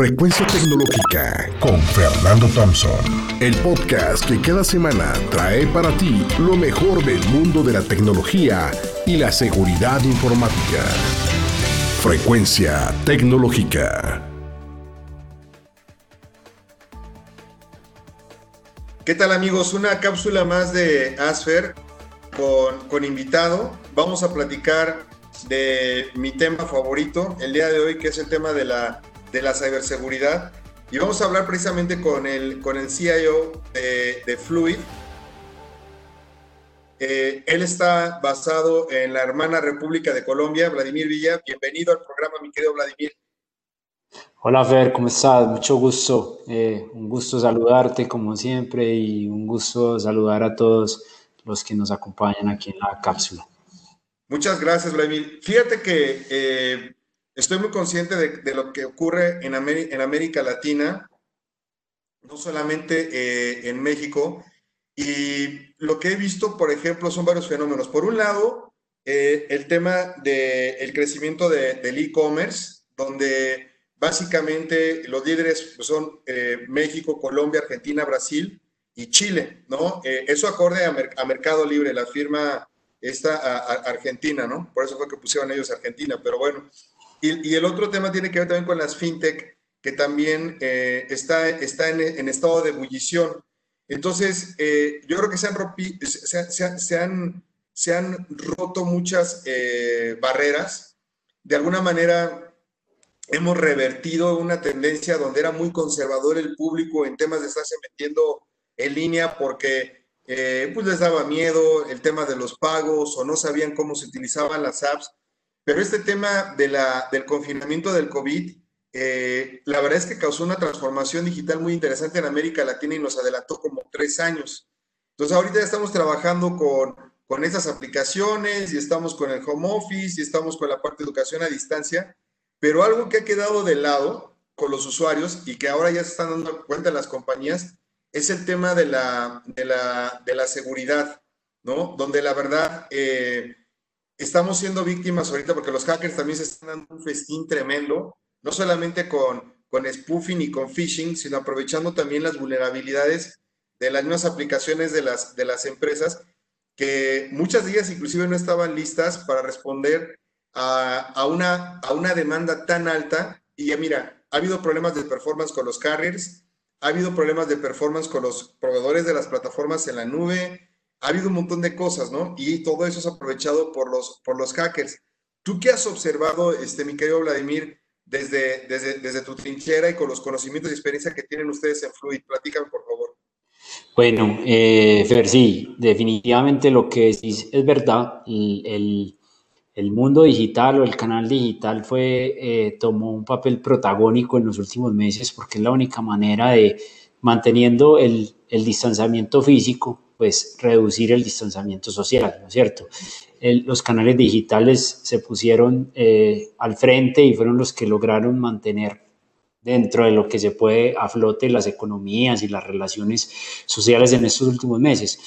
Frecuencia Tecnológica con Fernando Thompson. El podcast que cada semana trae para ti lo mejor del mundo de la tecnología y la seguridad informática. Frecuencia Tecnológica. ¿Qué tal amigos? Una cápsula más de Asfer con, con invitado. Vamos a platicar de mi tema favorito el día de hoy, que es el tema de la de la ciberseguridad. Y vamos a hablar precisamente con el, con el CIO de, Fluid. Eh, él está basado en la hermana República de Colombia, Vladimir Villa. Bienvenido al programa, mi querido Vladimir. Hola Fer, ¿cómo estás? Mucho gusto. Eh, un gusto saludarte como siempre y un gusto saludar a todos los que nos acompañan aquí en la cápsula. Muchas gracias, Vladimir. Fíjate que eh, Estoy muy consciente de, lo que ocurre en, en, América Latina, no solamente eh, en México, y lo que he visto, por ejemplo, son varios fenómenos. Por un lado, eh, el tema del crecimiento del e-commerce, donde básicamente los líderes pues, son eh, México, Colombia, Argentina, Brasil y Chile, ¿no? eso acorde a, Mercado Libre, la firma esta argentina, ¿no? Por eso fue que pusieron ellos Argentina, pero bueno, y, el otro tema tiene que ver también con las fintech, que también eh, está, está en, estado de ebullición. Entonces, eh, yo creo que se han, se, han, se han roto muchas eh, barreras. De alguna manera, hemos revertido una tendencia donde era muy conservador el público en temas de estarse metiendo en línea porque pues les daba miedo el tema de los pagos o no sabían cómo se utilizaban las apps. Pero este tema de la, del confinamiento del COVID, eh, la verdad es que causó una transformación digital muy interesante en América Latina y nos adelantó como tres años. Entonces ahorita ya estamos trabajando con, con esas aplicaciones y estamos con el home office y estamos con la parte de educación a distancia, pero algo que ha quedado de lado con los usuarios y que ahora ya se están dando cuenta en las compañías es el tema de la, de la, de la seguridad, ¿no? Donde la verdad... Eh, estamos siendo víctimas ahorita porque los hackers también se están dando un festín tremendo, no solamente con, con spoofing y con phishing, sino aprovechando también las vulnerabilidades de las mismas aplicaciones de las, de las empresas, que muchas de ellas inclusive no estaban listas para responder a, a, una, a una demanda tan alta. Y ya mira, ha habido problemas de performance con los carriers, ha habido problemas de performance con los proveedores de las plataformas en la nube, ha habido un montón de cosas, ¿no? Y todo eso es aprovechado por los, por los hackers. ¿Tú qué has observado, este, mi querido Vladimir, desde, desde, desde tu trinchera y con los conocimientos y experiencia que tienen ustedes en Fluid? Platícame, por favor. Bueno, eh, Fer, sí, definitivamente lo que decís es verdad. El, el, mundo digital o el canal digital fue, eh, tomó un papel protagónico en los últimos meses porque es la única manera de, manteniendo el, el distanciamiento físico, pues reducir el distanciamiento social, ¿no es cierto? los canales digitales se pusieron eh, al frente y fueron los que lograron mantener dentro de lo que se puede a flote las economías y las relaciones sociales en estos últimos meses.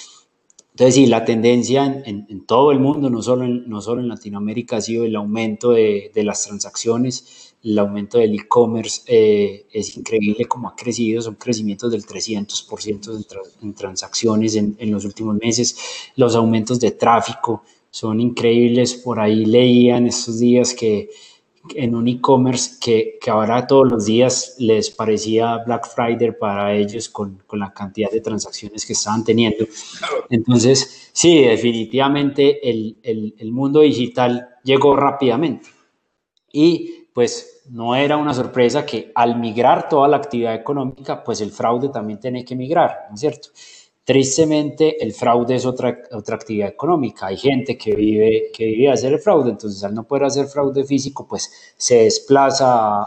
Entonces, sí, la tendencia en, todo el mundo, no solo en, no solo en Latinoamérica, ha sido el aumento de, de las transacciones, el aumento del e-commerce eh, es increíble como ha crecido, son crecimientos del 300% en, transacciones en, los últimos meses, los aumentos de tráfico son increíbles, por ahí leían estos días que en un e-commerce que, que, ahora todos los días les parecía Black Friday para ellos con, con la cantidad de transacciones que estaban teniendo. Entonces, sí, definitivamente el, el, el mundo digital llegó rápidamente. Y pues no era una sorpresa que al migrar toda la actividad económica, pues el fraude también tiene que migrar, ¿no es cierto? Tristemente, el fraude es otra, otra actividad económica. Hay gente que vive, que vive a hacer el fraude, entonces al no poder hacer fraude físico, pues se desplaza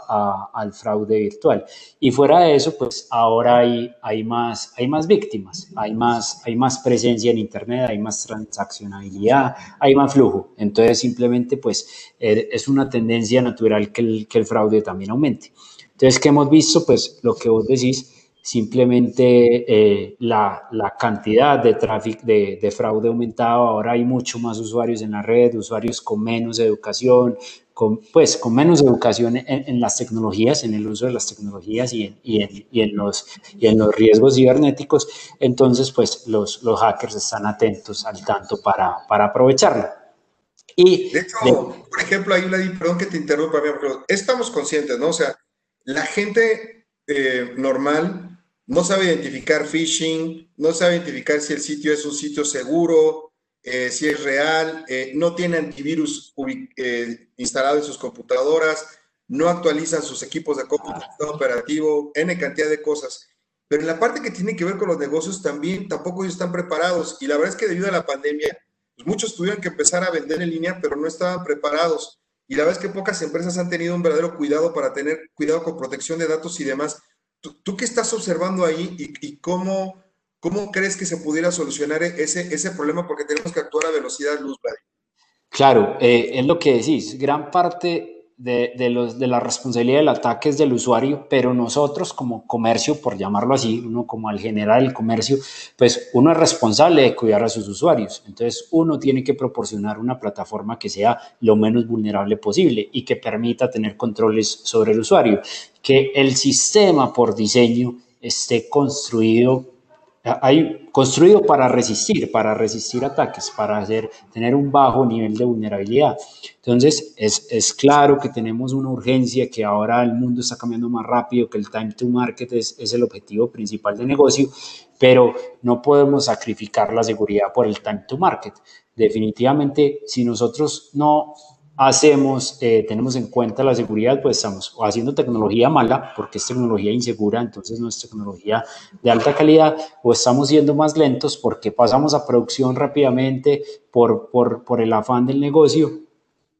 al fraude virtual. Y fuera de eso, pues ahora hay, hay, más, hay más víctimas, hay más, hay más presencia en Internet, hay más transaccionabilidad, hay más flujo. Entonces simplemente, pues eh, es una tendencia natural que el, que el fraude también aumente. Entonces, ¿qué hemos visto? Pues lo que vos decís simplemente eh, la, la, cantidad de tráfico de, fraude ha aumentado, ahora hay mucho más usuarios en la red, usuarios con menos educación, con, pues, con menos educación en, las tecnologías, en el uso de las tecnologías y en, y en, los, y en los riesgos cibernéticos, entonces pues los, los hackers están atentos al tanto para, para aprovecharlo. Y de hecho, por ejemplo, ahí, perdón que te interrumpa, pero estamos conscientes, ¿no? O sea, la gente eh, normal no sabe identificar phishing, no sabe identificar si el sitio es un sitio seguro, eh, si es real, eh, no tiene antivirus eh, instalado en sus computadoras, no actualizan sus equipos de computación operativo, N cantidad de cosas. Pero en la parte que tiene que ver con los negocios también tampoco ellos están preparados. Y la verdad es que debido a la pandemia, pues muchos tuvieron que empezar a vender en línea, pero no estaban preparados. Y la verdad es que pocas empresas han tenido un verdadero cuidado para tener cuidado con protección de datos y demás. ¿Tú, qué estás observando ahí y, cómo ¿Cómo crees que se pudiera solucionar ese, ese problema? Porque tenemos que actuar a velocidad luz, Claro, eh, es lo que decís. Gran parte de, de, los, de la responsabilidad del ataque es del usuario, pero nosotros como comercio, por llamarlo así, uno como al general del comercio, pues uno es responsable de cuidar a sus usuarios. Entonces uno tiene que proporcionar una plataforma que sea lo menos vulnerable posible y que permita tener controles sobre el usuario. Que el sistema por diseño esté construido hay construido para resistir, para resistir ataques, para hacer, tener un bajo nivel de vulnerabilidad. Entonces, es, es, claro que tenemos una urgencia, que ahora el mundo está cambiando más rápido, que el time to market es, es el objetivo principal de negocio, pero no podemos sacrificar la seguridad por el time to market. Definitivamente, si nosotros no hacemos, eh, tenemos en cuenta la seguridad, pues estamos haciendo tecnología mala, porque es tecnología insegura, entonces no es tecnología de alta calidad, o estamos siendo más lentos porque pasamos a producción rápidamente por, por, por el afán del negocio,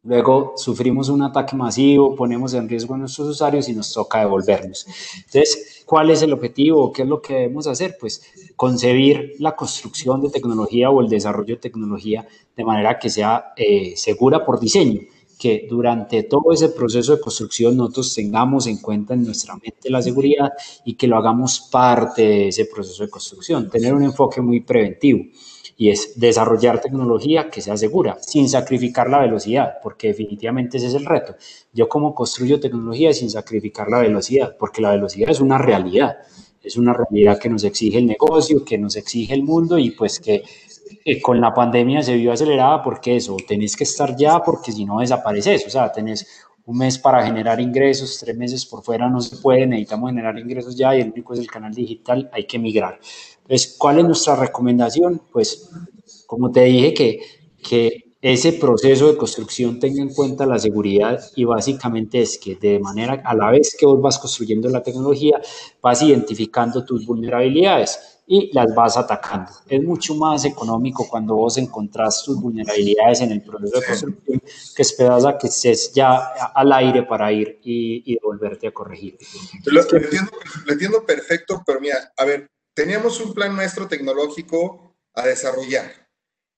luego sufrimos un ataque masivo, ponemos en riesgo a nuestros usuarios y nos toca devolvernos. Entonces, ¿cuál es el objetivo? ¿Qué es lo que debemos hacer? Pues concebir la construcción de tecnología o el desarrollo de tecnología de manera que sea eh, segura por diseño, que durante todo ese proceso de construcción nosotros tengamos en cuenta en nuestra mente la seguridad y que lo hagamos parte de ese proceso de construcción, tener un enfoque muy preventivo y es desarrollar tecnología que sea segura, sin sacrificar la velocidad, porque definitivamente ese es el reto. Yo como construyo tecnología sin sacrificar la velocidad, porque la velocidad es una realidad, es una realidad que nos exige el negocio, que nos exige el mundo y pues que eh, con la pandemia se vio acelerada porque eso, tenés que estar ya porque si no desapareces, o sea, tenés un mes para generar ingresos, tres meses por fuera no se puede, necesitamos generar ingresos ya y el único es el canal digital, hay que migrar. Entonces, ¿cuál es nuestra recomendación? Pues, como te dije, que, que ese proceso de construcción tenga en cuenta la seguridad y básicamente es que de manera a la vez que vos vas construyendo la tecnología, vas identificando tus vulnerabilidades y las vas atacando. Es mucho más económico cuando vos encontrás tus vulnerabilidades en el proceso de construcción que esperas a que estés ya al aire para ir y, y volverte a corregir. Lo, entiendo, lo entiendo perfecto, pero mira, a ver, teníamos un plan maestro tecnológico a desarrollar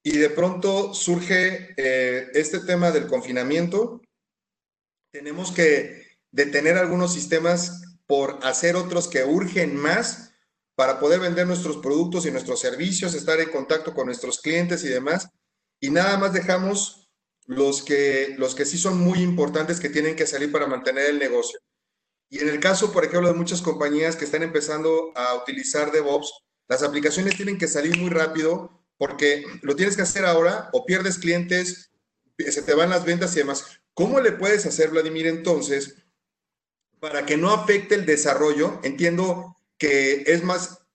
y de pronto surge eh, este tema del confinamiento. Tenemos que detener algunos sistemas por hacer otros que urgen más para poder vender nuestros productos y nuestros servicios, estar en contacto con nuestros clientes y demás. Y nada más dejamos los que, los que sí son muy importantes que tienen que salir para mantener el negocio. Y en el caso, por ejemplo, de muchas compañías que están empezando a utilizar DevOps, las aplicaciones tienen que salir muy rápido porque lo tienes que hacer ahora o pierdes clientes, se te van las ventas y demás. ¿Cómo le puedes hacer, Vladimir, entonces, para que no afecte el desarrollo? Entiendo que es más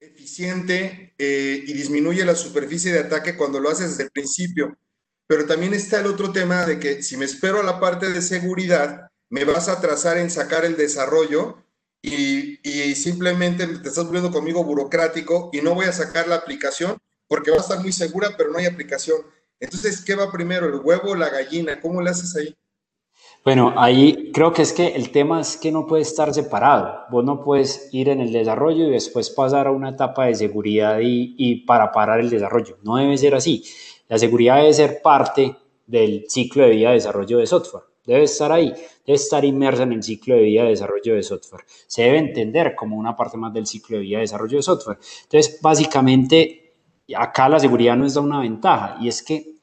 eficiente eh, y disminuye la superficie de ataque cuando lo haces desde el principio. Pero también está el otro tema de que si me espero a la parte de seguridad, me vas a atrasar en sacar el desarrollo y, y simplemente te estás volviendo conmigo burocrático y no voy a sacar la aplicación porque va a estar muy segura, pero no hay aplicación. Entonces, ¿qué va primero, el huevo o la gallina? ¿Cómo le haces ahí? Bueno, ahí creo que es que el tema es que no puede estar separado. Vos no puedes ir en el desarrollo y después pasar a una etapa de seguridad y, y, para parar el desarrollo. No debe ser así. La seguridad debe ser parte del ciclo de vida de desarrollo de software. Debe estar ahí, debe estar inmersa en el ciclo de vida de desarrollo de software. Se debe entender como una parte más del ciclo de vida de desarrollo de software. Entonces, básicamente, acá la seguridad nos da una ventaja y es que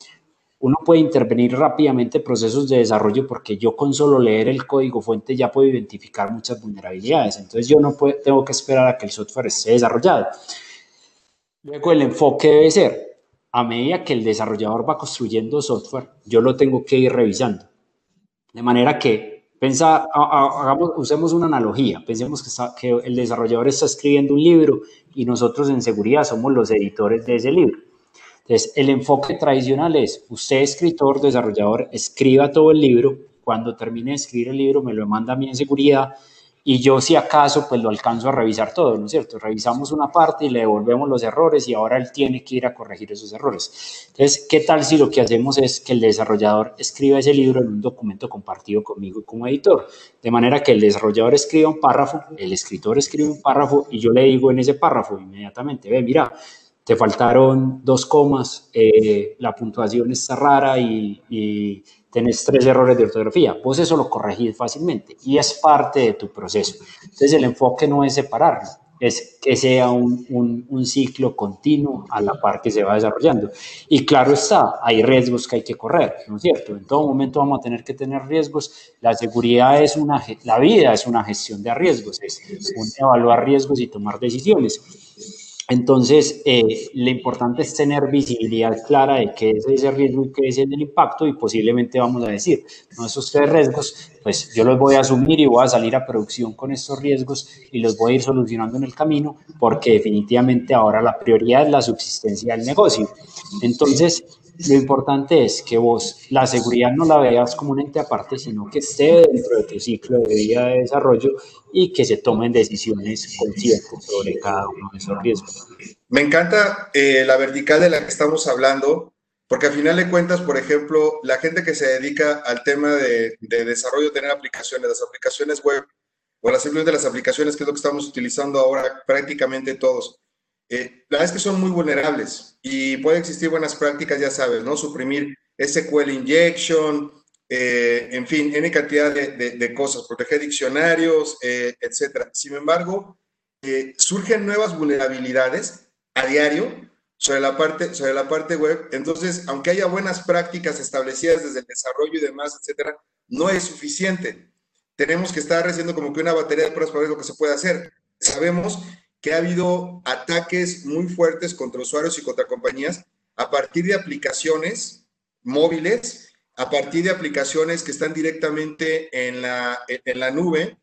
uno puede intervenir rápidamente procesos de desarrollo porque yo con solo leer el código fuente ya puedo identificar muchas vulnerabilidades. Entonces yo no tengo que esperar a que el software esté desarrollado. Luego el enfoque debe ser, a medida que el desarrollador va construyendo software, yo lo tengo que ir revisando. De manera que, pensa, hagamos, usemos una analogía, pensemos que, que el desarrollador está escribiendo un libro y nosotros en seguridad somos los editores de ese libro. Entonces, el enfoque tradicional es, usted escritor, desarrollador, escriba todo el libro, cuando termine de escribir el libro me lo manda a mí en seguridad y yo si acaso pues lo alcanzo a revisar todo, ¿no es cierto? Revisamos una parte y le devolvemos los errores y ahora él tiene que ir a corregir esos errores. Entonces, ¿qué tal si lo que hacemos es que el desarrollador escriba ese libro en un documento compartido conmigo como editor? De manera que el desarrollador escriba un párrafo, el escritor escribe un párrafo y yo le digo en ese párrafo inmediatamente, ve, mira, te faltaron dos comas, eh, la puntuación está rara y, y, tenés tres errores de ortografía. Vos eso lo corregís fácilmente y es parte de tu proceso. Entonces el enfoque no es separarlo, es que sea un, un, un, ciclo continuo a la par que se va desarrollando. Y claro está, hay riesgos que hay que correr, ¿no es cierto? En todo momento vamos a tener que tener riesgos. La seguridad es una, la vida es una gestión de riesgos, es evaluar riesgos y tomar decisiones. Entonces, eh, lo importante es tener visibilidad clara de qué es ese riesgo y qué es el impacto y posiblemente vamos a decir, no, esos tres riesgos, pues yo los voy a asumir y voy a salir a producción con estos riesgos y los voy a ir solucionando en el camino porque definitivamente ahora la prioridad es la subsistencia del negocio. Entonces, lo importante es que vos la seguridad no la veas como un ente aparte, sino que esté dentro de tu ciclo de vida de desarrollo y que se tomen decisiones conscientes sobre cada uno de esos riesgos. Me encanta eh, la vertical de la que estamos hablando, porque al final de cuentas, por ejemplo, la gente que se dedica al tema de, de desarrollo, tener aplicaciones, las aplicaciones web o las simplemente las aplicaciones, que es lo que estamos utilizando ahora prácticamente todos eh, la verdad es que son muy vulnerables y puede existir buenas prácticas, ya sabes, ¿no? Suprimir SQL injection, eh, en fin, N cantidad de, cosas, proteger diccionarios, eh, etcétera. Sin embargo, surgen nuevas vulnerabilidades a diario sobre la, parte, sobre la parte web. Entonces, aunque haya buenas prácticas establecidas desde el desarrollo y demás, etcétera, no es suficiente. Tenemos que estar haciendo como que una batería de pruebas para ver lo que se puede hacer. Sabemos que ha habido ataques muy fuertes contra usuarios y contra compañías a partir de aplicaciones móviles, a partir de aplicaciones que están directamente en la, en la nube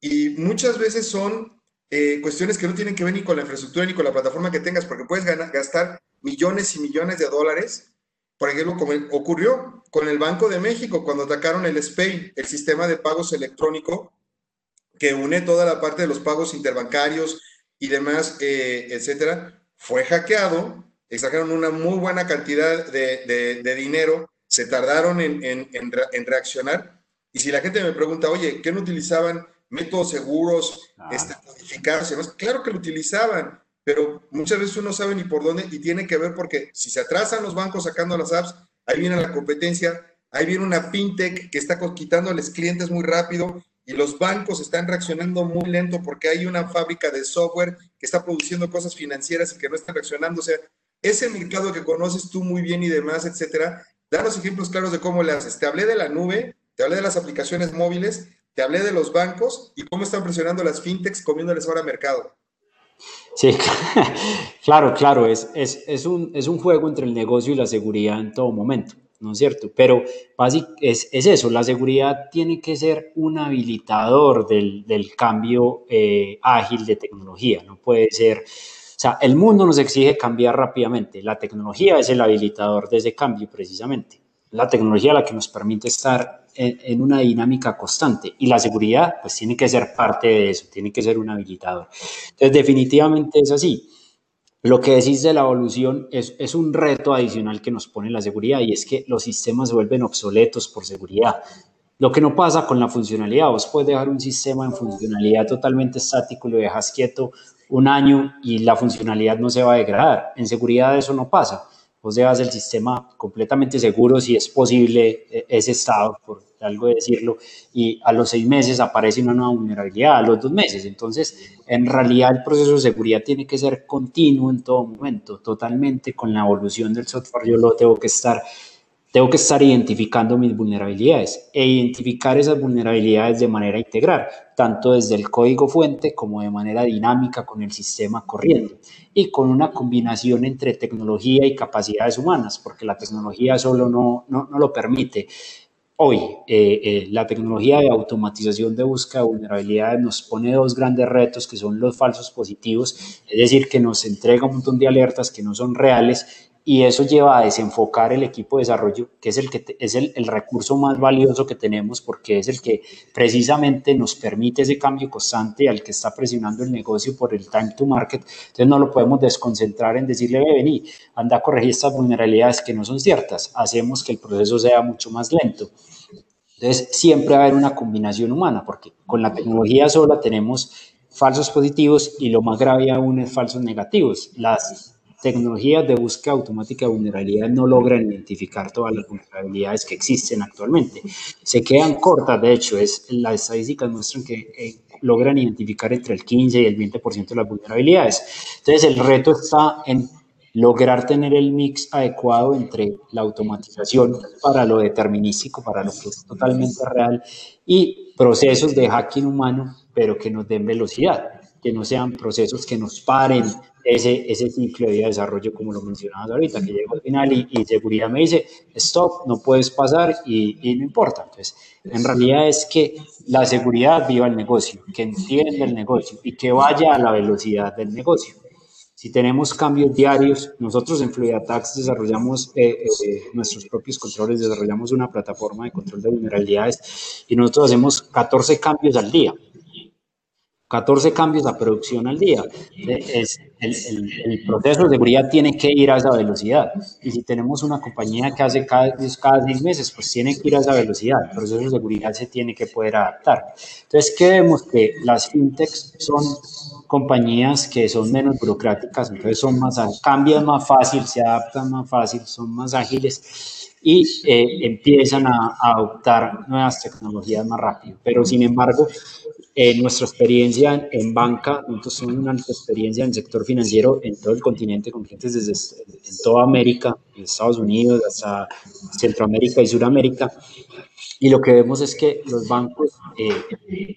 y muchas veces son eh, cuestiones que no tienen que ver ni con la infraestructura ni con la plataforma que tengas, porque puedes gastar millones y millones de dólares. Por ejemplo, como ocurrió con el Banco de México cuando atacaron el SPAY, el sistema de pagos electrónico que une toda la parte de los pagos interbancarios, y demás, eh, etcétera, fue hackeado, sacaron una muy buena cantidad de, de, dinero, se tardaron en, en, en, reaccionar. Y si la gente me pregunta, oye, ¿qué no utilizaban métodos seguros, ah. Claro que lo utilizaban, pero muchas veces uno no sabe ni por dónde y tiene que ver porque si se atrasan los bancos sacando las apps, ahí viene la competencia, ahí viene una fintech que está quitándoles clientes muy rápido y los bancos están reaccionando muy lento porque hay una fábrica de software que está produciendo cosas financieras y que no están reaccionando. O sea, ese mercado que conoces tú muy bien y demás, etcétera, danos ejemplos claros de cómo le haces. Te hablé de la nube, te hablé de las aplicaciones móviles, te hablé de los bancos y cómo están presionando las fintechs comiéndoles ahora mercado. Sí, claro, claro, es, es, es, un, es un juego entre el negocio y la seguridad en todo momento. ¿No es cierto? Pero es, es eso, la seguridad tiene que ser un habilitador del, del cambio eh, ágil de tecnología, no puede ser, o sea, el mundo nos exige cambiar rápidamente, la tecnología es el habilitador de ese cambio precisamente, la tecnología la que nos permite estar en, en una dinámica constante y la seguridad pues tiene que ser parte de eso, tiene que ser un habilitador. Entonces definitivamente es así. Lo que decís de la evolución es, es, un reto adicional que nos pone la seguridad y es que los sistemas se vuelven obsoletos por seguridad. Lo que no pasa con la funcionalidad, vos puedes dejar un sistema en funcionalidad totalmente estático, lo dejas quieto un año y la funcionalidad no se va a degradar. En seguridad eso no pasa. Vos dejas el sistema completamente seguro si es posible e, ese estado, por algo de decirlo, y a los seis meses aparece una nueva vulnerabilidad, a los dos meses. Entonces, en realidad el proceso de seguridad tiene que ser continuo en todo momento, totalmente con la evolución del software. Yo lo tengo que estar tengo que estar identificando mis vulnerabilidades e identificar esas vulnerabilidades de manera integral, tanto desde el código fuente como de manera dinámica con el sistema corriendo y con una combinación entre tecnología y capacidades humanas, porque la tecnología solo no, no, no lo permite. Hoy, eh, eh, la tecnología de automatización de búsqueda de vulnerabilidades nos pone dos grandes retos que son los falsos positivos, es decir, que nos entrega un montón de alertas que no son reales y eso lleva a desenfocar el equipo de desarrollo, que es el, que es el, el, recurso más valioso que tenemos porque es el que precisamente nos permite ese cambio constante al que está presionando el negocio por el time to market. Entonces no lo podemos desconcentrar en decirle, ve, vení, anda a corregir estas vulnerabilidades que no son ciertas. Hacemos que el proceso sea mucho más lento. Entonces siempre va a haber una combinación humana porque con la tecnología sola tenemos falsos positivos y lo más grave aún es falsos negativos. Las tecnologías de búsqueda automática de vulnerabilidad no logran identificar todas las vulnerabilidades que existen actualmente. Se quedan cortas, de hecho, es, las estadísticas muestran que eh, logran identificar entre el 15 y el 20% de las vulnerabilidades. Entonces, el reto está en lograr tener el mix adecuado entre la automatización para lo determinístico, para lo que es totalmente real, y procesos de hacking humano, pero que nos den velocidad, que no sean procesos que nos paren ese, ese ciclo de desarrollo, como lo mencionabas ahorita, que llega al final y, seguridad me dice, stop, no puedes pasar y, y, no importa. Entonces, en realidad es que la seguridad viva el negocio, que entienda el negocio y que vaya a la velocidad del negocio. Si tenemos cambios diarios, nosotros en FluidAttacks desarrollamos eh, eh, nuestros propios controles, desarrollamos una plataforma de control de vulnerabilidades y nosotros hacemos 14 cambios al día. 14 cambios a producción al día. Es, el, el, proceso de seguridad tiene que ir a esa velocidad. Y si tenemos una compañía que hace cada, cada seis meses, pues tiene que ir a esa velocidad. El proceso de seguridad se tiene que poder adaptar. Entonces, ¿qué vemos? Que las fintechs son compañías que son menos burocráticas, entonces son más, cambian más fácil, se adaptan más fácil, son más ágiles y eh, empiezan a, a adoptar nuevas tecnologías más rápido. Pero, sin embargo, en nuestra experiencia en banca, nosotros tenemos una experiencia en el sector financiero en todo el continente, con clientes desde en toda América, en Estados Unidos, hasta Centroamérica y Suramérica. Y lo que vemos es que los bancos eh,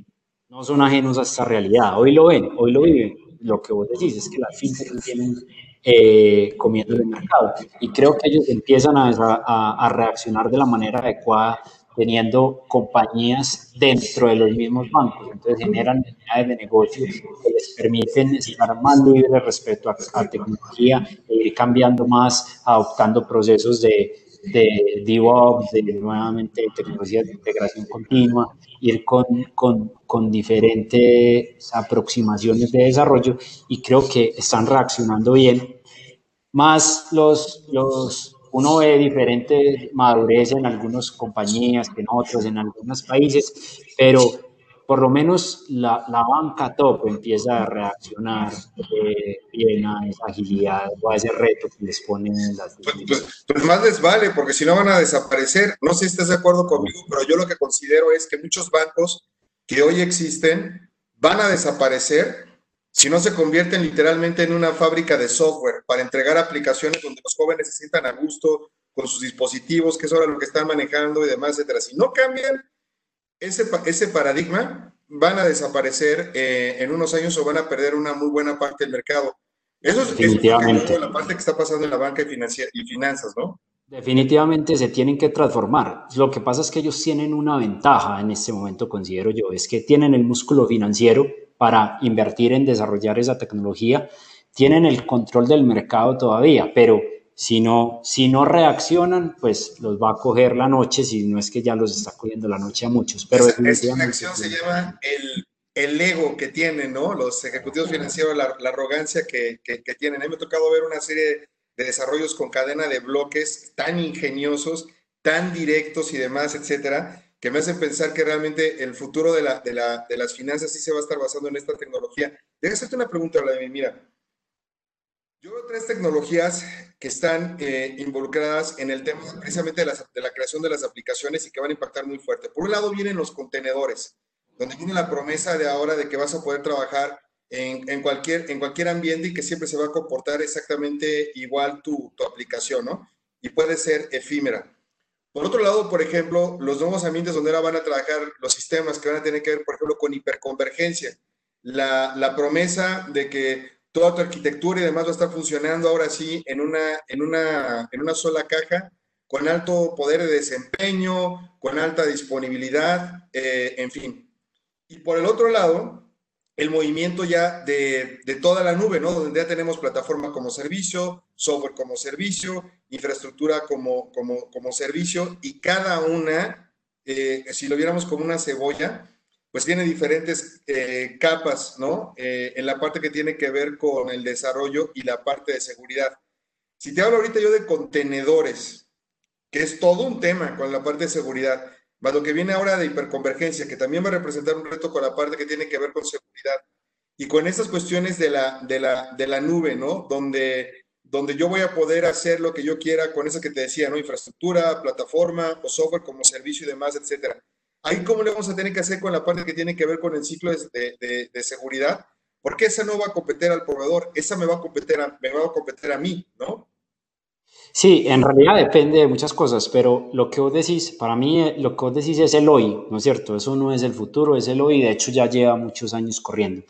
no son ajenos a esta realidad. Hoy lo ven, hoy lo viven. Lo que vos decís es que las fintechs tienen eh, comiendo el mercado. Y creo que ellos empiezan a, a, a reaccionar de la manera adecuada teniendo compañías dentro de los mismos bancos. Entonces generan unidades de negocio que les permiten estar más libres respecto a, tecnología, e ir cambiando más, adoptando procesos de, de DevOps, de nuevamente tecnologías de integración continua, ir con, con, con, diferentes aproximaciones de desarrollo y creo que están reaccionando bien. Más los, los uno ve diferente madurez en algunas compañías que en otros, en algunos países, pero por lo menos la, la banca top empieza a reaccionar eh, bien a esa agilidad o a ese reto que les ponen las... Pues, pues, pues, más les vale, porque si no van a desaparecer. No sé si estás de acuerdo conmigo, pero yo lo que considero es que muchos bancos que hoy existen van a desaparecer si no se convierten literalmente en una fábrica de software para entregar aplicaciones donde los jóvenes se sientan a gusto con sus dispositivos, que es ahora lo que están manejando y demás, etcétera. Si no cambian ese, ese paradigma, van a desaparecer eh, en unos años o van a perder una muy buena parte del mercado. Eso es, Definitivamente. la parte que está pasando en la banca y, y finanzas, ¿no? Definitivamente se tienen que transformar. Lo que pasa es que ellos tienen una ventaja en este momento, considero yo, es que tienen el músculo financiero para invertir en desarrollar esa tecnología, tienen el control del mercado todavía, pero si no, si no reaccionan, pues los va a coger la noche, si no es que ya los está cogiendo la noche a muchos. Pero esa, esa acción se llama el, el, ego que tienen, ¿no? Los ejecutivos financieros, la, la arrogancia que, que, que, tienen. A mí me ha tocado ver una serie de desarrollos con cadena de bloques tan ingeniosos, tan directos y demás, etcétera, que me hacen pensar que realmente el futuro de, la, de, la, de las finanzas sí se va a estar basando en esta tecnología. Déjame hacerte una pregunta, Vladimir. Mira, yo veo tres tecnologías que están eh, involucradas en el tema precisamente de, las, de, la creación de las aplicaciones y que van a impactar muy fuerte. Por un lado vienen los contenedores, donde viene la promesa de ahora de que vas a poder trabajar en, en, cualquier, en cualquier ambiente y que siempre se va a comportar exactamente igual tu, tu aplicación, ¿no? Y puede ser efímera. Por otro lado, por ejemplo, los nuevos ambientes donde ahora van a trabajar los sistemas que van a tener que ver, por ejemplo, con hiperconvergencia. La, la promesa de que toda tu arquitectura y demás va a estar funcionando ahora sí en una, en una, en una sola caja, con alto poder de desempeño, con alta disponibilidad, eh, en fin. Y por el otro lado, el movimiento ya de, de, toda la nube, ¿no? Donde ya tenemos plataforma como servicio, software como servicio, infraestructura como, como, como servicio, y cada una, eh, si lo viéramos como una cebolla, pues tiene diferentes eh, capas, ¿no? Eh, en la parte que tiene que ver con el desarrollo y la parte de seguridad. Si te hablo ahorita yo de contenedores, que es todo un tema con la parte de seguridad, más lo que viene ahora de hiperconvergencia, que también va a representar un reto con la parte que tiene que ver con seguridad. Y con estas cuestiones de la, de la, de la nube, ¿no? Donde, donde yo voy a poder hacer lo que yo quiera con eso que te decía, ¿no? Infraestructura, plataforma o software como servicio y demás, etcétera. Ahí cómo le vamos a tener que hacer con la parte que tiene que ver con el ciclo de, de, de seguridad, porque esa no va a competir al proveedor, esa me va a competir a, me va a competir a mí, ¿no? Sí, en realidad depende de muchas cosas, pero lo que vos decís, para mí eh, lo que vos decís es el hoy, ¿no es cierto? Eso no es el futuro, es el hoy, de hecho ya lleva muchos años corriendo.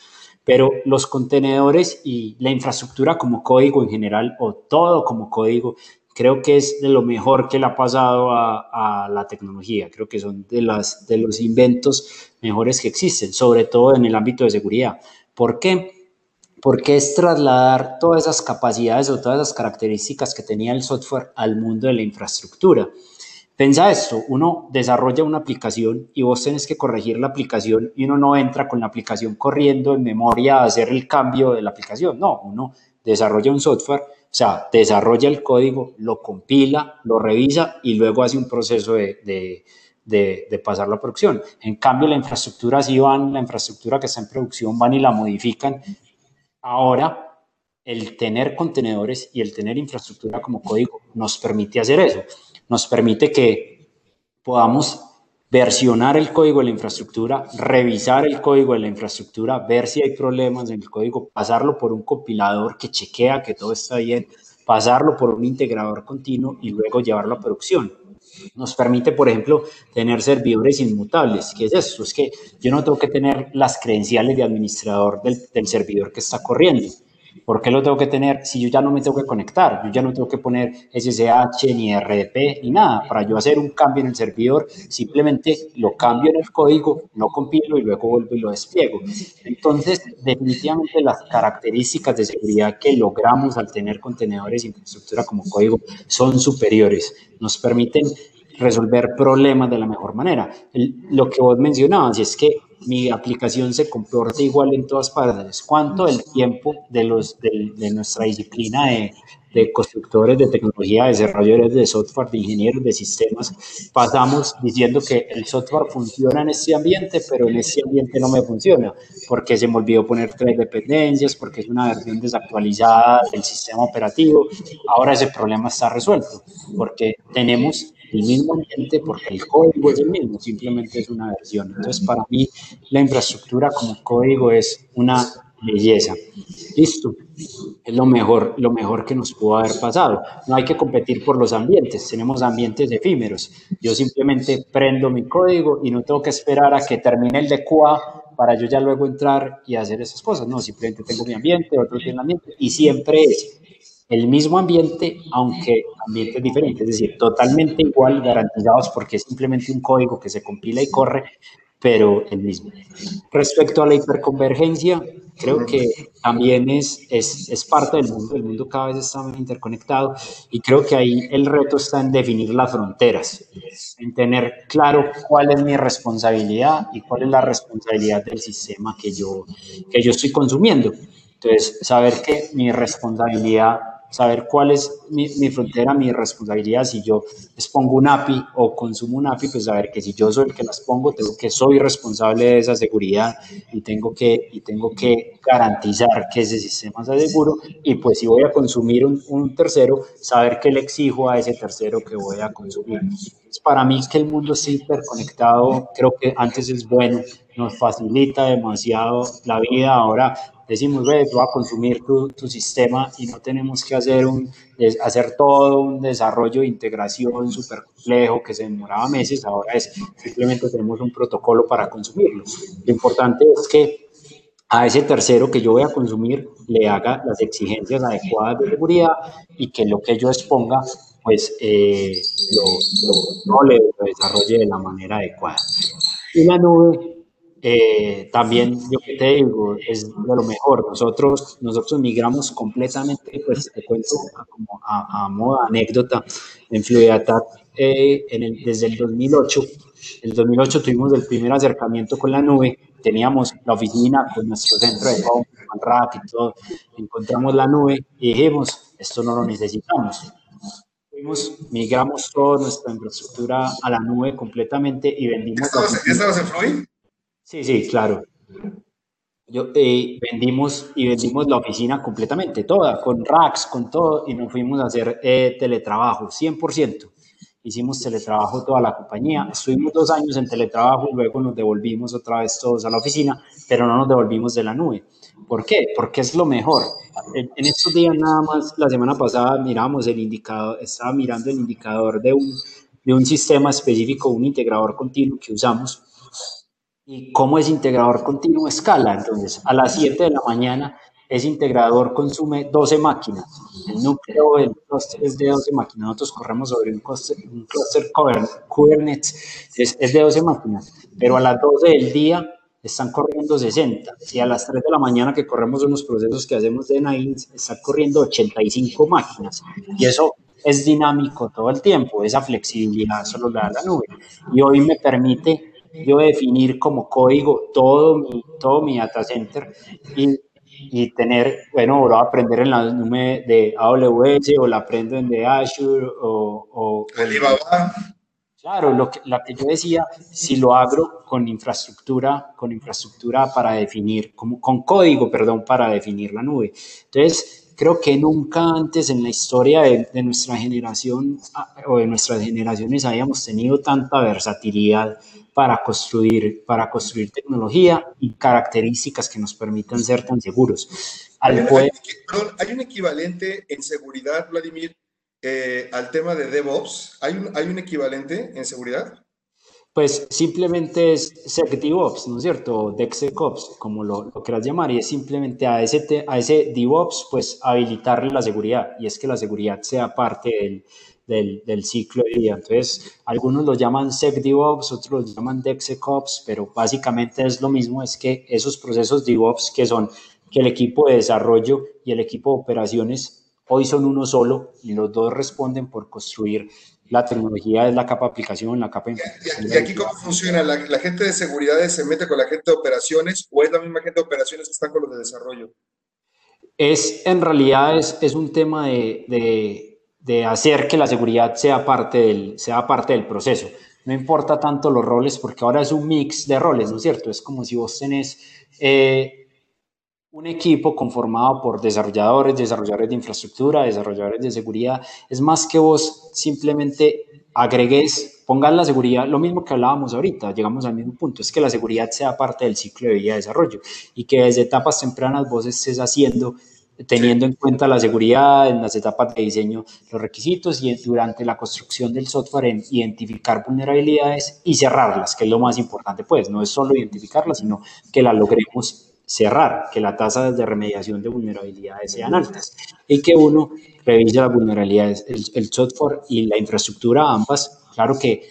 Pero los contenedores y la infraestructura como código en general, o todo como código, creo que es de lo mejor que le ha pasado a, a la tecnología. Creo que son de, las, de los inventos mejores que existen, sobre todo en el ámbito de seguridad. ¿Por qué? porque es trasladar todas esas capacidades o todas esas características que tenía el software al mundo de la infraestructura. Pensa esto, uno desarrolla una aplicación y vos tenés que corregir la aplicación y uno no entra con la aplicación corriendo en memoria a hacer el cambio de la aplicación. No, uno desarrolla un software, o sea, desarrolla el código, lo compila, lo revisa y luego hace un proceso de, de, de, de pasarlo a producción. En cambio, la infraestructura sí van, la infraestructura que está en producción van y la modifican Ahora, el tener contenedores y el tener infraestructura como código nos permite hacer eso. Nos permite que podamos versionar el código de la infraestructura, revisar el código de la infraestructura, ver si hay problemas en el código, pasarlo por un compilador que chequea que todo está bien, pasarlo por un integrador continuo y luego llevarlo a producción. Nos permite, por ejemplo, tener servidores inmutables. ¿Qué es eso? Es que yo no tengo que tener las credenciales de administrador del, del servidor que está corriendo. ¿Por qué lo tengo que tener si yo ya no me tengo que conectar? Yo ya no tengo que poner SSH ni RDP ni nada. Para yo hacer un cambio en el servidor, simplemente lo cambio en el código, lo compilo y luego vuelvo y lo despliego. Entonces, definitivamente las características de seguridad que logramos al tener contenedores y infraestructura como código son superiores. Nos permiten resolver problemas de la mejor manera. lo que vos mencionabas es que mi aplicación se comporta igual en todas partes. ¿Cuánto el tiempo de, los, de, de nuestra disciplina de, de, constructores de tecnología, desarrolladores de software, de ingenieros de sistemas, pasamos diciendo que el software funciona en este ambiente, pero en este ambiente no me funciona, porque se me olvidó poner tres dependencias, porque es una versión desactualizada del sistema operativo. Ahora ese problema está resuelto, porque tenemos el mismo ambiente porque el código es el mismo, simplemente es una versión. Entonces, para mí, la infraestructura como código es una belleza. Listo. Es lo mejor, lo mejor que nos pudo haber pasado. No hay que competir por los ambientes, tenemos ambientes efímeros. Yo simplemente prendo mi código y no tengo que esperar a que termine el de QA para yo ya luego entrar y hacer esas cosas. No, simplemente tengo mi ambiente, otro tiene ambiente y siempre es el mismo ambiente, aunque ambientes diferentes, es decir, totalmente igual, garantizados porque es simplemente un código que se compila y corre, pero el mismo. Respecto a la hiperconvergencia, creo que también es, es, es, parte del mundo, el mundo cada vez está más interconectado y creo que ahí el reto está en definir las fronteras, en tener claro cuál es mi responsabilidad y cuál es la responsabilidad del sistema que yo, que yo estoy consumiendo. Entonces, saber que mi responsabilidad saber cuál es mi, mi, frontera, mi responsabilidad. Si yo les pongo un API o consumo un API, pues saber que si yo soy el que las pongo, tengo que soy responsable de esa seguridad y tengo que, y tengo que garantizar que ese sistema sea seguro. Y pues si voy a consumir un, un tercero, saber que le exijo a ese tercero que voy a consumir. Entonces, para mí es que el mundo está hiperconectado, creo que antes es bueno, nos facilita demasiado la vida. Ahora decimos, ve, tú vas a consumir tu, tu, sistema y no tenemos que hacer, un, hacer todo un desarrollo de integración súper complejo que se demoraba meses, ahora es simplemente tenemos un protocolo para consumirlo. Lo importante es que a ese tercero que yo voy a consumir le haga las exigencias adecuadas de seguridad y que lo que yo exponga pues eh, lo, no le desarrolle de la manera adecuada. Y la nube eh, también, yo que te digo, es de lo mejor. Nosotros, nosotros migramos completamente, pues te cuento como a, a modo anécdota, en Fluidata eh, en el, desde el 2008. En el 2008 tuvimos el primer acercamiento con la nube, teníamos la oficina con nuestro centro de home, rack y todo, encontramos la nube y dijimos, esto no lo necesitamos. Fuimos, migramos toda nuestra infraestructura a la nube completamente y vendimos... ¿Estabas en Fluid? Sí, sí, claro. Yo, eh, vendimos y vendimos la oficina completamente, toda, con racks, con todo, y nos fuimos a hacer eh, teletrabajo, 100%. Hicimos teletrabajo toda la compañía. Estuvimos dos años en teletrabajo, luego nos devolvimos otra vez todos a la oficina, pero no nos devolvimos de la nube. ¿Por qué? Porque es lo mejor. En, en estos días nada más, la semana pasada miramos el indicador, estaba mirando el indicador de un, de un sistema específico, un integrador continuo que usamos, y cómo es integrador continuo escala. Entonces, a las 7 de la mañana, ese integrador consume 12 máquinas. El núcleo del cluster es de 12 máquinas. Nosotros corremos sobre un cluster, un cluster Kubernetes, es, es, de 12 máquinas. Pero a las 12 del día están corriendo 60. Y a las 3 de la mañana que corremos unos procesos que hacemos de Nines, están corriendo 85 máquinas. Y eso es dinámico todo el tiempo. Esa flexibilidad solo la da la nube. Y hoy me permite yo definir como código todo mi, todo mi data center y, y tener, bueno, lo aprender en la nube de AWS o la aprendo en de Azure o... o, Alibaba. Claro, lo que, la que yo decía, si lo abro con infraestructura, con infraestructura para definir, como, con código, perdón, para definir la nube. Entonces, creo que nunca antes en la historia de, de, nuestra generación ah, o de nuestras generaciones habíamos tenido tanta versatilidad para construir, para construir tecnología y características que nos permitan ser tan seguros. Al hay, un, perdón, hay un equivalente en seguridad, Vladimir, eh, al tema de DevOps. ¿Hay un, ¿Hay un equivalente en seguridad? Pues simplemente es SecDevOps, ¿no es cierto? DexSecOps, como lo, lo quieras llamar, y es simplemente a ese, a ese DevOps, pues habilitarle la seguridad, y es que la seguridad sea parte del, del, del, ciclo de vida. Entonces, algunos lo llaman SecDevOps, otros lo llaman DexSecOps, pero básicamente es lo mismo, es que esos procesos DevOps que son que el equipo de desarrollo y el equipo de operaciones hoy son uno solo y los dos responden por construir la tecnología, es la capa aplicación, la capa... ¿Y, y aquí cómo funciona? ¿La, ¿La, gente de seguridad se mete con la gente de operaciones o es la misma gente de operaciones que está con los de desarrollo? Es, en realidad, es, es un tema de, de de hacer que la seguridad sea parte, del, sea parte del proceso. No importa tanto los roles, porque ahora es un mix de roles, ¿no es cierto? Es como si vos tenés eh, un equipo conformado por desarrolladores, desarrolladores de infraestructura, desarrolladores de seguridad. Es más que vos simplemente agregues, pongas la seguridad, lo mismo que hablábamos ahorita, llegamos al mismo punto, es que la seguridad sea parte del ciclo de vida de desarrollo y que desde etapas tempranas vos estés haciendo teniendo en cuenta la seguridad en las etapas de diseño, los requisitos y durante la construcción del software en identificar vulnerabilidades y cerrarlas, que es lo más importante, pues no es solo identificarlas, sino que las logremos cerrar, que las tasas de remediación de vulnerabilidades sean altas y que uno revise las vulnerabilidades, el, el software y la infraestructura ambas. Claro que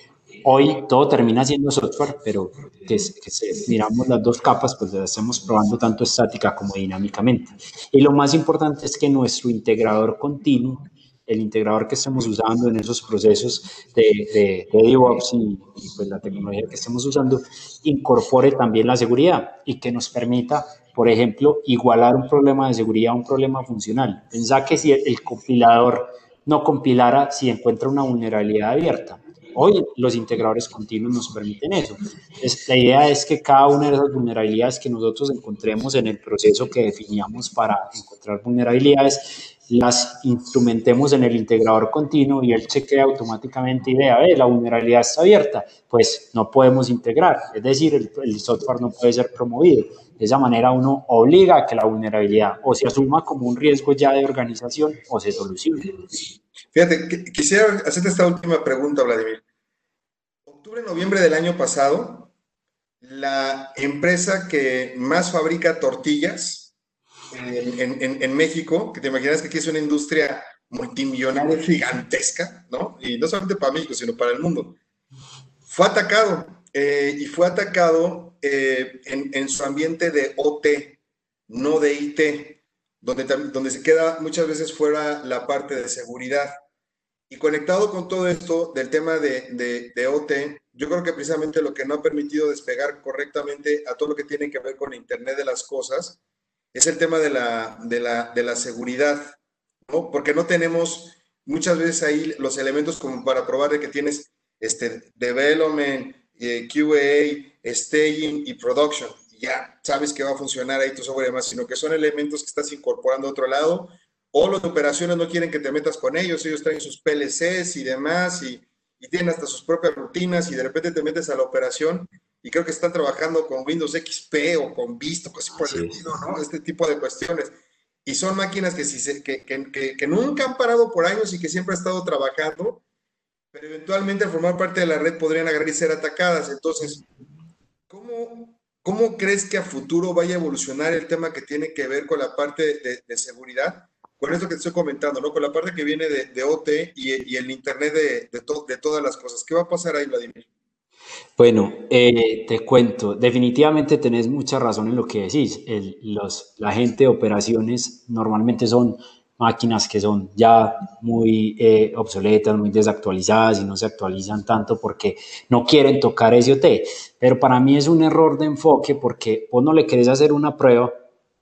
hoy todo termina siendo software, pero que, que se, miramos las dos capas, pues las estamos probando tanto estática como dinámicamente. Y lo más importante es que nuestro integrador continuo, el integrador que estemos usando en esos procesos de, de, de DevOps y, y, pues la tecnología que estemos usando, incorpore también la seguridad y que nos permita, por ejemplo, igualar un problema de seguridad a un problema funcional. Pensá que si el compilador no compilara si encuentra una vulnerabilidad abierta, Hoy los integradores continuos nos permiten eso. Es, la idea es que cada una de esas vulnerabilidades que nosotros encontremos en el proceso que definíamos para encontrar vulnerabilidades, las instrumentemos en el integrador continuo y él chequea automáticamente y vea, ve, la vulnerabilidad está abierta, pues no podemos integrar, es decir, el, software no puede ser promovido. De esa manera uno obliga a que la vulnerabilidad o se asuma como un riesgo ya de organización o se solucione. Fíjate, quisiera hacerte esta última pregunta, Vladimir. Octubre, noviembre del año pasado, la empresa que más fabrica tortillas, en, México, que te imaginas que aquí es una industria multimillonaria gigantesca, ¿no? Y no solamente para México, sino para el mundo. Fue atacado eh, y fue atacado eh, en, su ambiente de OT, no de IT, donde, donde se queda muchas veces fuera la parte de seguridad. Y conectado con todo esto del tema de, de, de, OT, yo creo que precisamente lo que no ha permitido despegar correctamente a todo lo que tiene que ver con Internet de las Cosas es el tema de la, de la, de la seguridad, ¿no? Porque no tenemos muchas veces ahí los elementos como para probar de que tienes este development, eh, QA, staging y production. ya sabes que va a funcionar ahí tu software y demás, sino que son elementos que estás incorporando a otro lado, o los de operaciones no quieren que te metas con ellos, ellos traen sus PLCs y demás, y, y tienen hasta sus propias rutinas, y de repente te metes a la operación y creo que están trabajando con Windows XP o con Vista, cosas por el estilo, ¿no? Este tipo de cuestiones. Y son máquinas que, si que, que, que, nunca han parado por años y que siempre han estado trabajando, pero eventualmente al formar parte de la red podrían agarrar y ser atacadas. Entonces, ¿cómo, ¿cómo crees que a futuro vaya a evolucionar el tema que tiene que ver con la parte de, seguridad? Con esto que te estoy comentando, ¿no? Con la parte que viene de, de OT y, y, el Internet de, de todas las cosas. ¿Qué va a pasar ahí, Vladimir? Bueno, eh, te cuento, definitivamente tenés mucha razón en lo que decís. los, la gente de operaciones normalmente son máquinas que son ya muy eh, obsoletas, muy desactualizadas y no se actualizan tanto porque no quieren tocar SOT. Pero para mí es un error de enfoque porque vos no le querés hacer una prueba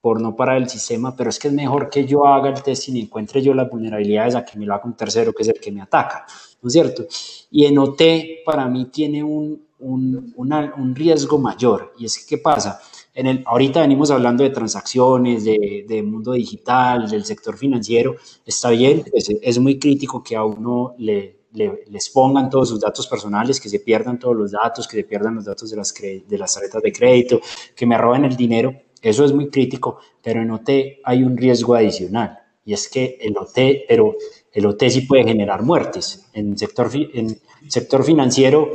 por no parar el sistema, pero es que es mejor que yo haga el testing y encuentre yo las vulnerabilidades a que me lo haga un tercero que es el que me ataca, ¿no es cierto? Y en OT para mí tiene un, un, riesgo mayor. Y es que, ¿qué pasa? En el, ahorita venimos hablando de transacciones, de, mundo digital, del sector financiero. Está bien, pues, es muy crítico que a uno le, les pongan todos sus datos personales, que se pierdan todos los datos, que se pierdan los datos de las, de las tarjetas de crédito, que me roben el dinero. Eso es muy crítico, pero en OT hay un riesgo adicional. Y es que el OT, pero el OT sí puede generar muertes. En sector, en sector financiero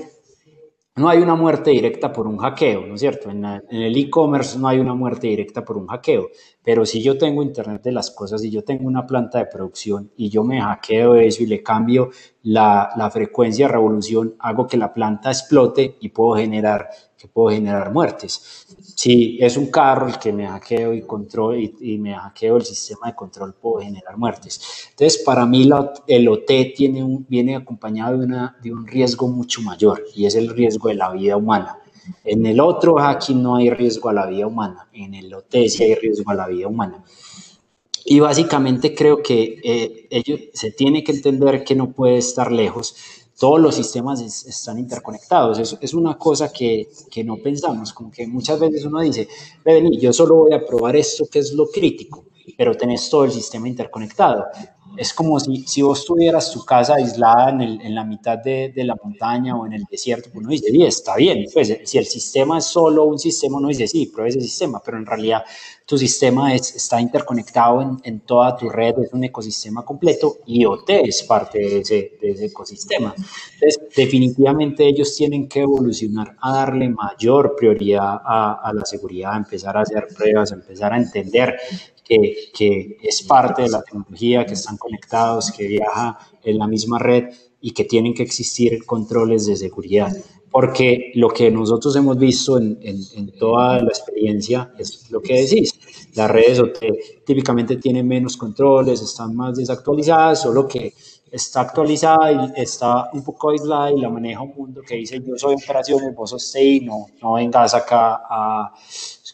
no hay una muerte directa por un hackeo, ¿no es cierto? En, el e-commerce no hay una muerte directa por un hackeo, pero si yo tengo Internet de las cosas y yo tengo una planta de producción y yo me hackeo eso y le cambio la, la frecuencia de revolución, hago que la planta explote y puedo generar, que puedo generar muertes. Si es un carro el que me hackeo y, control, y, me hackeo el sistema de control, puedo generar muertes. Entonces, para mí el OT tiene un, viene acompañado de, una, de un riesgo mucho mayor y es el riesgo de la vida humana. En el otro hacking no hay riesgo a la vida humana, en el OT sí hay riesgo a la vida humana. Y básicamente creo que eh, ellos, se tiene que entender que no puede estar lejos todos los sistemas están interconectados. Es, una cosa que, que, no pensamos, como que muchas veces uno dice, yo solo voy a probar esto que es lo crítico, pero tenés todo el sistema interconectado. Es como si, si vos tuvieras tu casa aislada en, el, en la mitad de, de, la montaña o en el desierto, pues uno dice, sí, está bien, pues si el sistema es solo un sistema, uno dice, sí, pruebe ese sistema, pero en realidad tu sistema está interconectado en, en, toda tu red, es un ecosistema completo y OT es parte de ese, de ese, ecosistema. Entonces, definitivamente ellos tienen que evolucionar a darle mayor prioridad a, a la seguridad, a empezar a hacer pruebas, a empezar a entender que, que es parte de la tecnología, que están conectados, que viaja en la misma red y que tienen que existir controles de seguridad porque lo que nosotros hemos visto en, en, toda la experiencia es lo que decís. Las redes típicamente tienen menos controles, están más desactualizadas, solo que está actualizada y está un poco aislada y la maneja un mundo que dice yo soy operaciones, vos sos TI, no, no vengas acá a...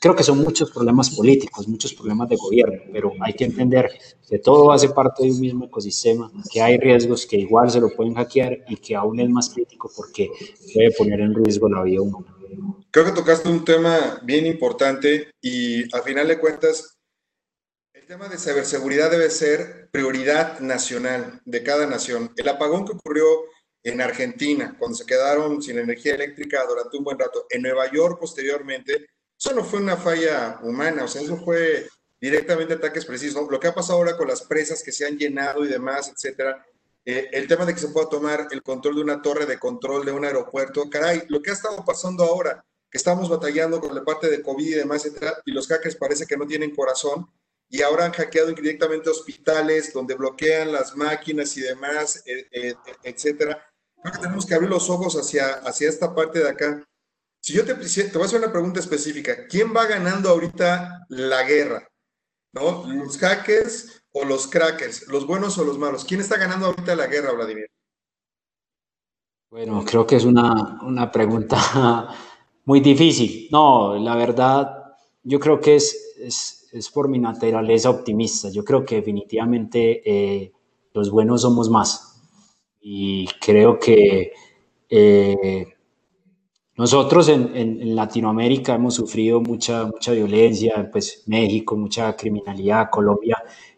Creo que son muchos problemas políticos, muchos problemas de gobierno, pero hay que entender que todo hace parte de un mismo ecosistema, que hay riesgos que igual se lo pueden hackear y que aún es más crítico porque puede poner en riesgo la vida humana. Creo que tocaste un tema bien importante y al final de cuentas El tema de ciberseguridad debe ser prioridad nacional de cada nación. El apagón que ocurrió en Argentina, cuando se quedaron sin energía eléctrica durante un buen rato, en Nueva York posteriormente, eso no fue una falla humana, o sea, eso fue directamente ataques precisos. Lo que ha pasado ahora con las presas que se han llenado y demás, etcétera, eh, el tema de que se pueda tomar el control de una torre de control de un aeropuerto, caray, lo que ha estado pasando ahora, que estamos batallando con la parte de COVID y demás, etcétera, y los hackers parece que no tienen corazón, y ahora han hackeado directamente hospitales donde bloquean las máquinas y demás, eh, eh, etcétera creo que tenemos que abrir los ojos hacia, hacia esta parte de acá. Si yo te, te voy a hacer una pregunta específica, ¿quién va ganando ahorita la guerra? ¿No? ¿Los hackers o los crackers? ¿Los buenos o los malos? ¿Quién está ganando ahorita la guerra, Vladimir? Bueno, creo que es una, una pregunta muy difícil. No, la verdad, yo creo que es, es, es por mi naturaleza optimista. Yo creo que definitivamente eh, los buenos somos más y creo que eh, nosotros en, Latinoamérica hemos sufrido mucha, mucha violencia, pues México, mucha criminalidad, Colombia,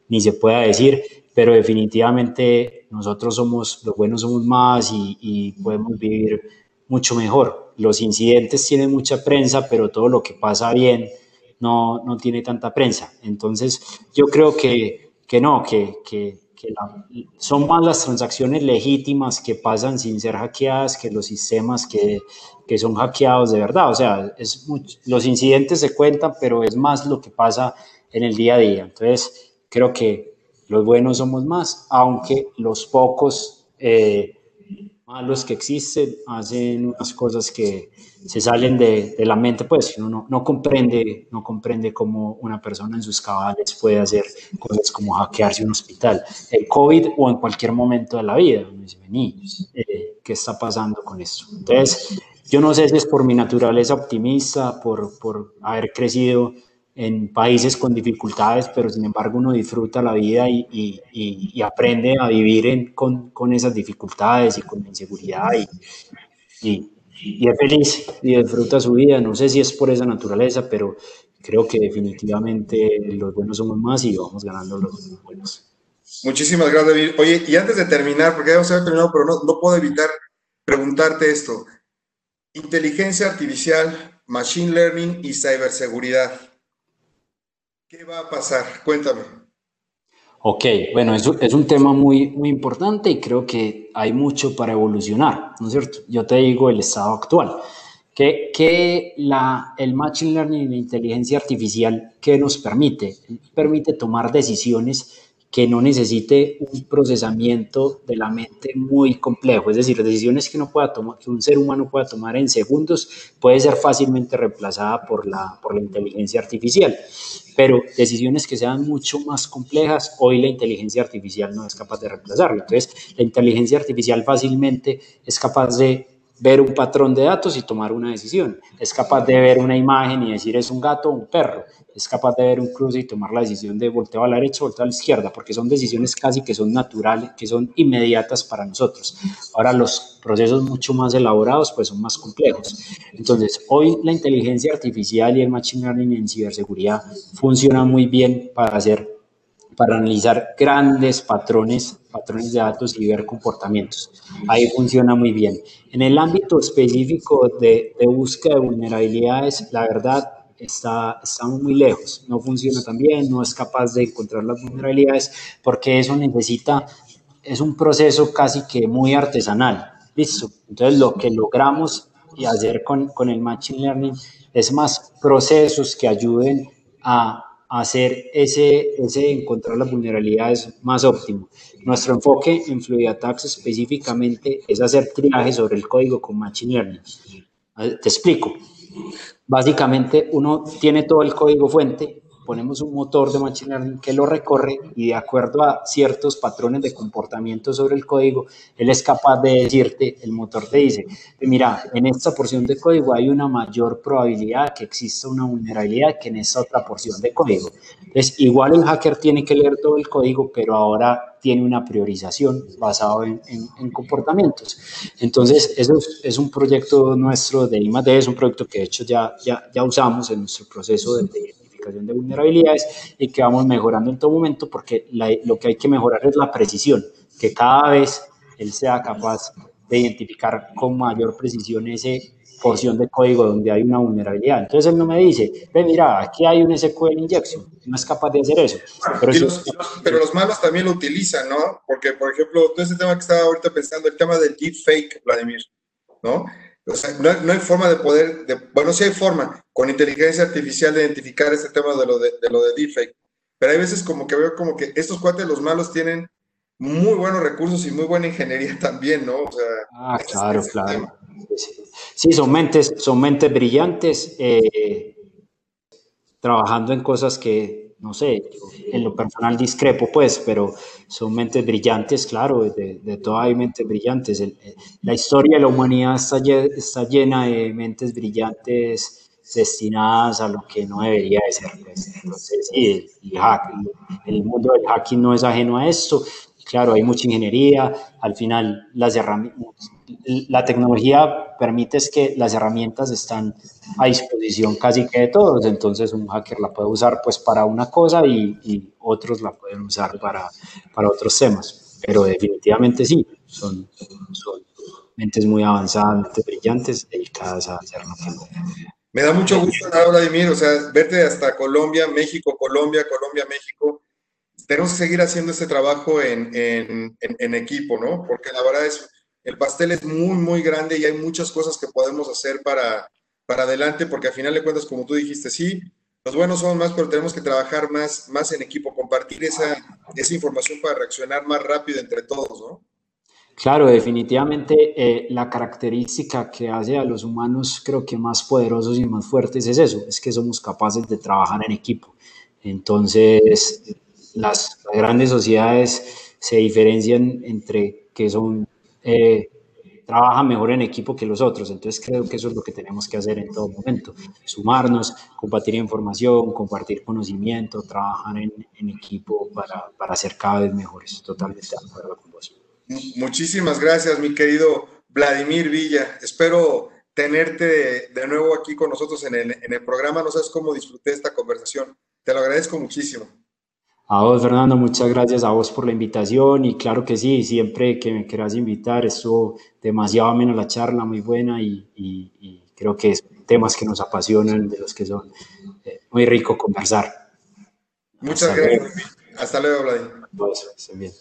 ni se pueda decir, pero definitivamente nosotros somos, los buenos somos más y, y podemos vivir mucho mejor. Los incidentes tienen mucha prensa, pero todo lo que pasa bien no, no tiene tanta prensa. Entonces, yo creo que, que no, que que son más las transacciones legítimas que pasan sin ser hackeadas que los sistemas que, que son hackeados de verdad. O sea, es los incidentes se cuentan, pero es más lo que pasa en el día a día. Entonces, creo que los buenos somos más, aunque los pocos eh, malos que existen hacen unas cosas que se salen de, de la mente, pues uno no, no, comprende, no comprende cómo una persona en sus cabales puede hacer cosas como hackearse un hospital, el COVID o en cualquier momento de la vida. dice, eh, ¿qué está pasando con esto? Entonces, yo no sé si es por mi naturaleza optimista, por, por haber crecido en países con dificultades, pero sin embargo uno disfruta la vida y, y, y, aprende a vivir en, con, con, esas dificultades y con la inseguridad y, es feliz y disfruta su vida. No sé si es por esa naturaleza, pero creo que definitivamente los buenos somos más y vamos ganando los buenos. Muchísimas gracias, David. Oye, y antes de terminar, porque ya vamos a terminado, pero no, no puedo evitar preguntarte esto. Inteligencia artificial, machine learning y ciberseguridad ¿Qué va a pasar? Cuéntame. Ok, bueno, eso es un tema muy, muy importante y creo que hay mucho para evolucionar, ¿no es cierto? Yo te digo el estado actual, que, que el Machine Learning y la inteligencia artificial, ¿qué nos permite? Permite tomar decisiones que no necesite un procesamiento de la mente muy complejo, es decir, decisiones que, no pueda tomar, que un ser humano pueda tomar en segundos puede ser fácilmente reemplazada por la, por la inteligencia artificial, pero decisiones que sean mucho más complejas, hoy la inteligencia artificial no es capaz de reemplazarlo. Entonces, la inteligencia artificial fácilmente es capaz de ver un patrón de datos y tomar una decisión. Es capaz de ver una imagen y decir es un gato o un perro es capaz de ver un cruce y tomar la decisión de volteo a la derecha, volteo a la izquierda, porque son decisiones casi que son naturales, que son inmediatas para nosotros. Ahora los procesos mucho más elaborados pues son más complejos. Entonces, hoy la inteligencia artificial y el machine learning en ciberseguridad funcionan muy bien para hacer para analizar grandes patrones, patrones de datos y ver comportamientos. Ahí funciona muy bien. En el ámbito específico de, de búsqueda de vulnerabilidades, la verdad, está, estamos muy lejos, no funciona tan bien, no es capaz de encontrar las vulnerabilidades, porque eso necesita, es un proceso casi que muy artesanal, ¿listo? Entonces lo que logramos y hacer con, con el Machine Learning es más procesos que ayuden a hacer ese, ese encontrar las vulnerabilidades más óptimo. Nuestro enfoque en Fluid Attacks específicamente es hacer triaje sobre el código con Machine Learning. Te explico. Básicamente uno tiene todo el código fuente, ponemos un motor de Machine Learning que lo recorre y de acuerdo a ciertos patrones de comportamiento sobre el código, él es capaz de decirte, el motor te dice, mira, en esta porción de código hay una mayor probabilidad que exista una vulnerabilidad que en esta otra porción de código. Entonces, igual el hacker tiene que leer todo el código, pero ahora tiene una priorización basado en, en, comportamientos. Entonces, eso es, un proyecto nuestro de I+.D., es un proyecto que de hecho ya, ya, ya usamos en nuestro proceso de, identificación de vulnerabilidades y que vamos mejorando en todo momento porque lo que hay que mejorar es la precisión, que cada vez él sea capaz de identificar con mayor precisión ese porción de código donde hay una vulnerabilidad. Entonces él no me dice, ve, mira, aquí hay un SQL injection, no es capaz de hacer eso. Pero, los, malos también lo utilizan, ¿no? Porque, por ejemplo, todo ese tema que estaba ahorita pensando, el tema del deepfake, Vladimir, ¿no? O sea, no, hay forma de poder, de, bueno, sí hay forma con inteligencia artificial de identificar ese tema de lo de, de lo de deepfake, pero hay veces como que veo como que estos cuates, los malos, tienen muy buenos recursos y muy buena ingeniería también, ¿no? O sea, ah, claro, claro. Sí, son mentes, son mentes brillantes, eh, trabajando en cosas que, no sé, en lo personal discrepo, pues, pero son mentes brillantes, claro, de, de todas hay mentes brillantes. la historia de la humanidad está, está llena de mentes brillantes destinadas a lo que no debería de ser. Pues. Entonces, sí, el, el, mundo del hacking no es ajeno a esto claro, hay mucha ingeniería, al final las herramientas, la tecnología permite que las herramientas están a disposición casi que de todos, entonces un hacker la puede usar pues para una cosa y, otros la pueden usar para, para otros temas, pero definitivamente sí, son, son mentes muy avanzadas, mentes brillantes, dedicadas a hacer lo me da mucho gusto, Vladimir, o sea, verte hasta Colombia, México, Colombia, Colombia, México. Tenemos que seguir haciendo este trabajo en, en, en, equipo, ¿no? Porque la verdad es, el pastel es muy, muy grande y hay muchas cosas que podemos hacer para, para adelante, porque al final de cuentas, como tú dijiste, sí, los buenos son más, pero tenemos que trabajar más, más en equipo, compartir esa, esa información para reaccionar más rápido entre todos, ¿no? Claro, definitivamente eh, la característica que hace a los humanos creo que más poderosos y más fuertes es eso, es que somos capaces de trabajar en equipo. Entonces, las, grandes sociedades se diferencian entre que son eh, trabajan mejor en equipo que los otros. Entonces creo que eso es lo que tenemos que hacer en todo momento. Sumarnos, compartir información, compartir conocimiento, trabajar en, en equipo para, para, ser cada vez mejores. Totalmente de acuerdo con vos. Muchísimas gracias, mi querido Vladimir Villa. Espero tenerte de, nuevo aquí con nosotros en el, en el programa. No sabes cómo disfruté esta conversación. Te lo agradezco muchísimo. A vos, Fernando, muchas gracias a vos por la invitación y claro que sí, siempre que me quieras invitar, estuvo demasiado amena la charla, muy buena y, creo que es temas que nos apasionan, de los que son eh, muy rico conversar. Muchas gracias. Hasta luego, Vladimir. Vos, bien.